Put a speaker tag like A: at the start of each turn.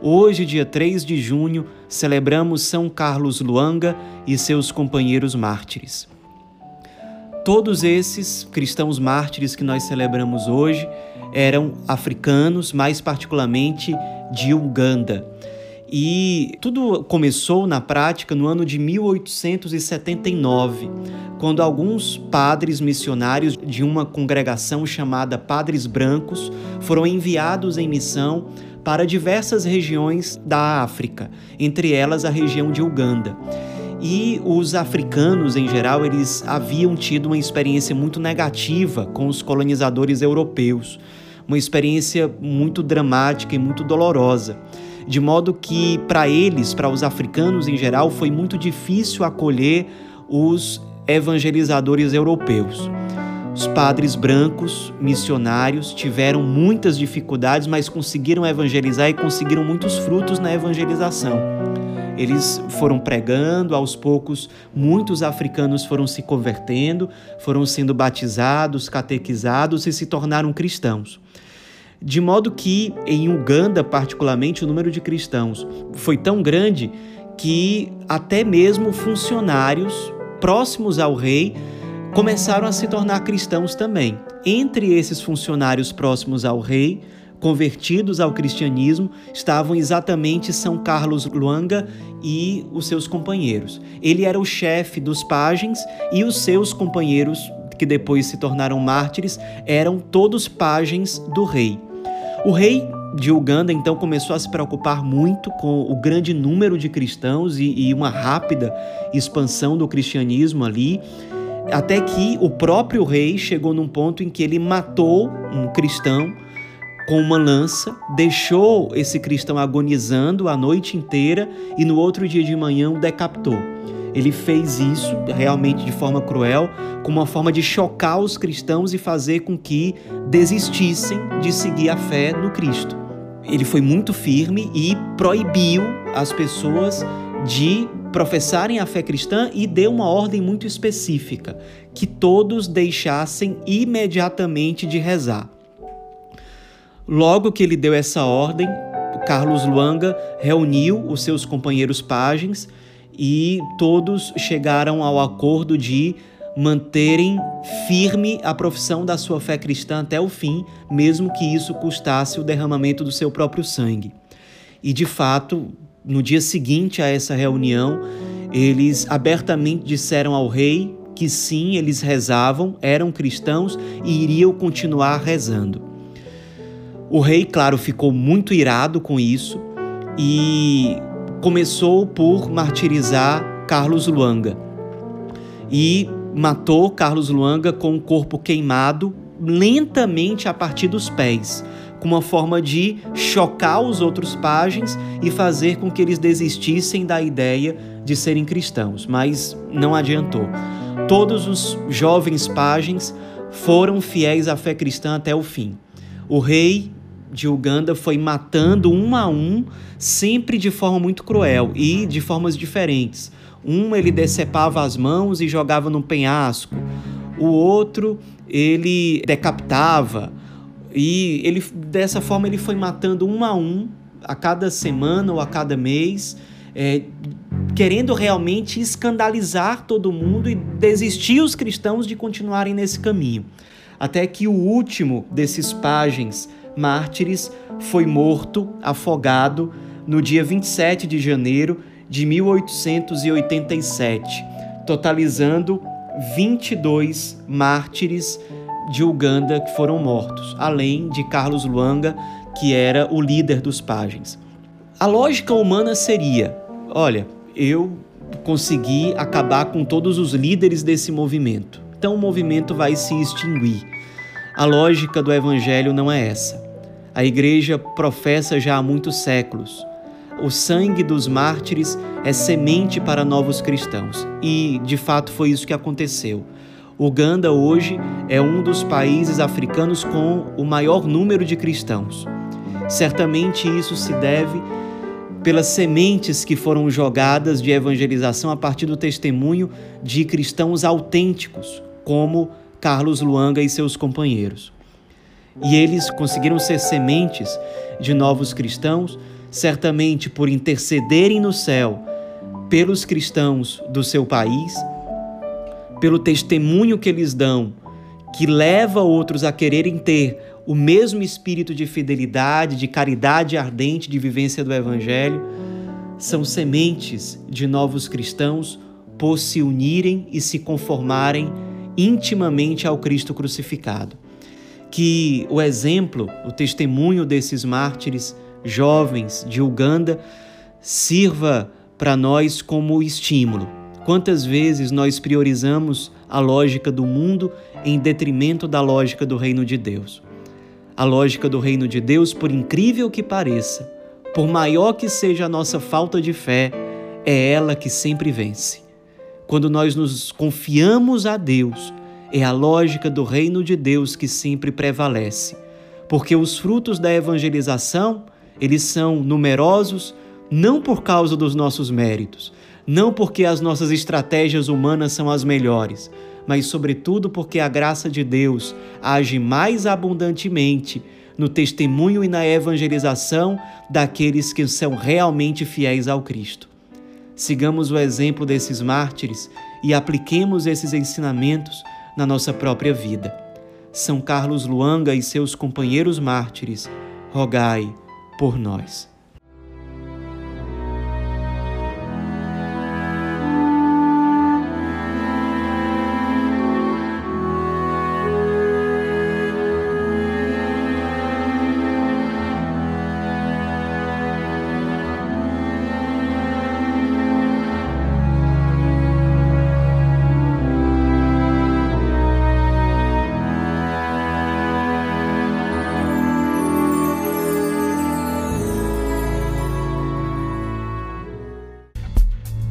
A: Hoje, dia 3 de junho, celebramos São Carlos Luanga e seus companheiros mártires. Todos esses cristãos mártires que nós celebramos hoje eram africanos, mais particularmente de Uganda. E tudo começou na prática no ano de 1879, quando alguns padres missionários de uma congregação chamada Padres Brancos foram enviados em missão para diversas regiões da África, entre elas a região de Uganda. E os africanos, em geral, eles haviam tido uma experiência muito negativa com os colonizadores europeus, uma experiência muito dramática e muito dolorosa de modo que para eles, para os africanos em geral, foi muito difícil acolher os evangelizadores europeus. Os padres brancos, missionários, tiveram muitas dificuldades, mas conseguiram evangelizar e conseguiram muitos frutos na evangelização. Eles foram pregando, aos poucos, muitos africanos foram se convertendo, foram sendo batizados, catequizados e se tornaram cristãos. De modo que, em Uganda, particularmente, o número de cristãos foi tão grande que até mesmo funcionários próximos ao rei começaram a se tornar cristãos também. Entre esses funcionários próximos ao rei, convertidos ao cristianismo, estavam exatamente São Carlos Luanga e os seus companheiros. Ele era o chefe dos pajens e os seus companheiros, que depois se tornaram mártires, eram todos pajens do rei. O rei de Uganda então começou a se preocupar muito com o grande número de cristãos e, e uma rápida expansão do cristianismo ali, até que o próprio rei chegou num ponto em que ele matou um cristão com uma lança, deixou esse cristão agonizando a noite inteira e no outro dia de manhã o decapitou. Ele fez isso realmente de forma cruel, como uma forma de chocar os cristãos e fazer com que desistissem de seguir a fé no Cristo. Ele foi muito firme e proibiu as pessoas de professarem a fé cristã e deu uma ordem muito específica, que todos deixassem imediatamente de rezar. Logo que ele deu essa ordem, Carlos Luanga reuniu os seus companheiros pajens e todos chegaram ao acordo de manterem firme a profissão da sua fé cristã até o fim, mesmo que isso custasse o derramamento do seu próprio sangue. E de fato, no dia seguinte a essa reunião, eles abertamente disseram ao rei que sim, eles rezavam, eram cristãos e iriam continuar rezando. O rei, claro, ficou muito irado com isso e começou por martirizar Carlos Luanga e matou Carlos Luanga com o corpo queimado lentamente a partir dos pés, com uma forma de chocar os outros pajens e fazer com que eles desistissem da ideia de serem cristãos, mas não adiantou. Todos os jovens pajens foram fiéis à fé cristã até o fim. O rei de Uganda foi matando um a um, sempre de forma muito cruel e de formas diferentes. Um ele decepava as mãos e jogava num penhasco. O outro ele decapitava e ele dessa forma ele foi matando um a um a cada semana ou a cada mês, é, querendo realmente escandalizar todo mundo e desistir os cristãos de continuarem nesse caminho. Até que o último desses pajens mártires, foi morto, afogado, no dia 27 de janeiro de 1887, totalizando 22 mártires de Uganda que foram mortos, além de Carlos Luanga, que era o líder dos pajens. A lógica humana seria: olha, eu consegui acabar com todos os líderes desse movimento, então o movimento vai se extinguir. A lógica do evangelho não é essa. A igreja professa já há muitos séculos o sangue dos mártires é semente para novos cristãos. E, de fato, foi isso que aconteceu. Uganda hoje é um dos países africanos com o maior número de cristãos. Certamente isso se deve pelas sementes que foram jogadas de evangelização a partir do testemunho de cristãos autênticos, como Carlos Luanga e seus companheiros. E eles conseguiram ser sementes de novos cristãos, certamente por intercederem no céu pelos cristãos do seu país, pelo testemunho que eles dão, que leva outros a quererem ter o mesmo espírito de fidelidade, de caridade ardente, de vivência do Evangelho, são sementes de novos cristãos por se unirem e se conformarem intimamente ao Cristo crucificado. Que o exemplo, o testemunho desses mártires jovens de Uganda sirva para nós como estímulo. Quantas vezes nós priorizamos a lógica do mundo em detrimento da lógica do reino de Deus? A lógica do reino de Deus, por incrível que pareça, por maior que seja a nossa falta de fé, é ela que sempre vence. Quando nós nos confiamos a Deus, é a lógica do reino de Deus que sempre prevalece. Porque os frutos da evangelização, eles são numerosos não por causa dos nossos méritos, não porque as nossas estratégias humanas são as melhores, mas, sobretudo, porque a graça de Deus age mais abundantemente no testemunho e na evangelização daqueles que são realmente fiéis ao Cristo. Sigamos o exemplo desses mártires e apliquemos esses ensinamentos na nossa própria vida. São Carlos Luanga e seus companheiros mártires, rogai por nós.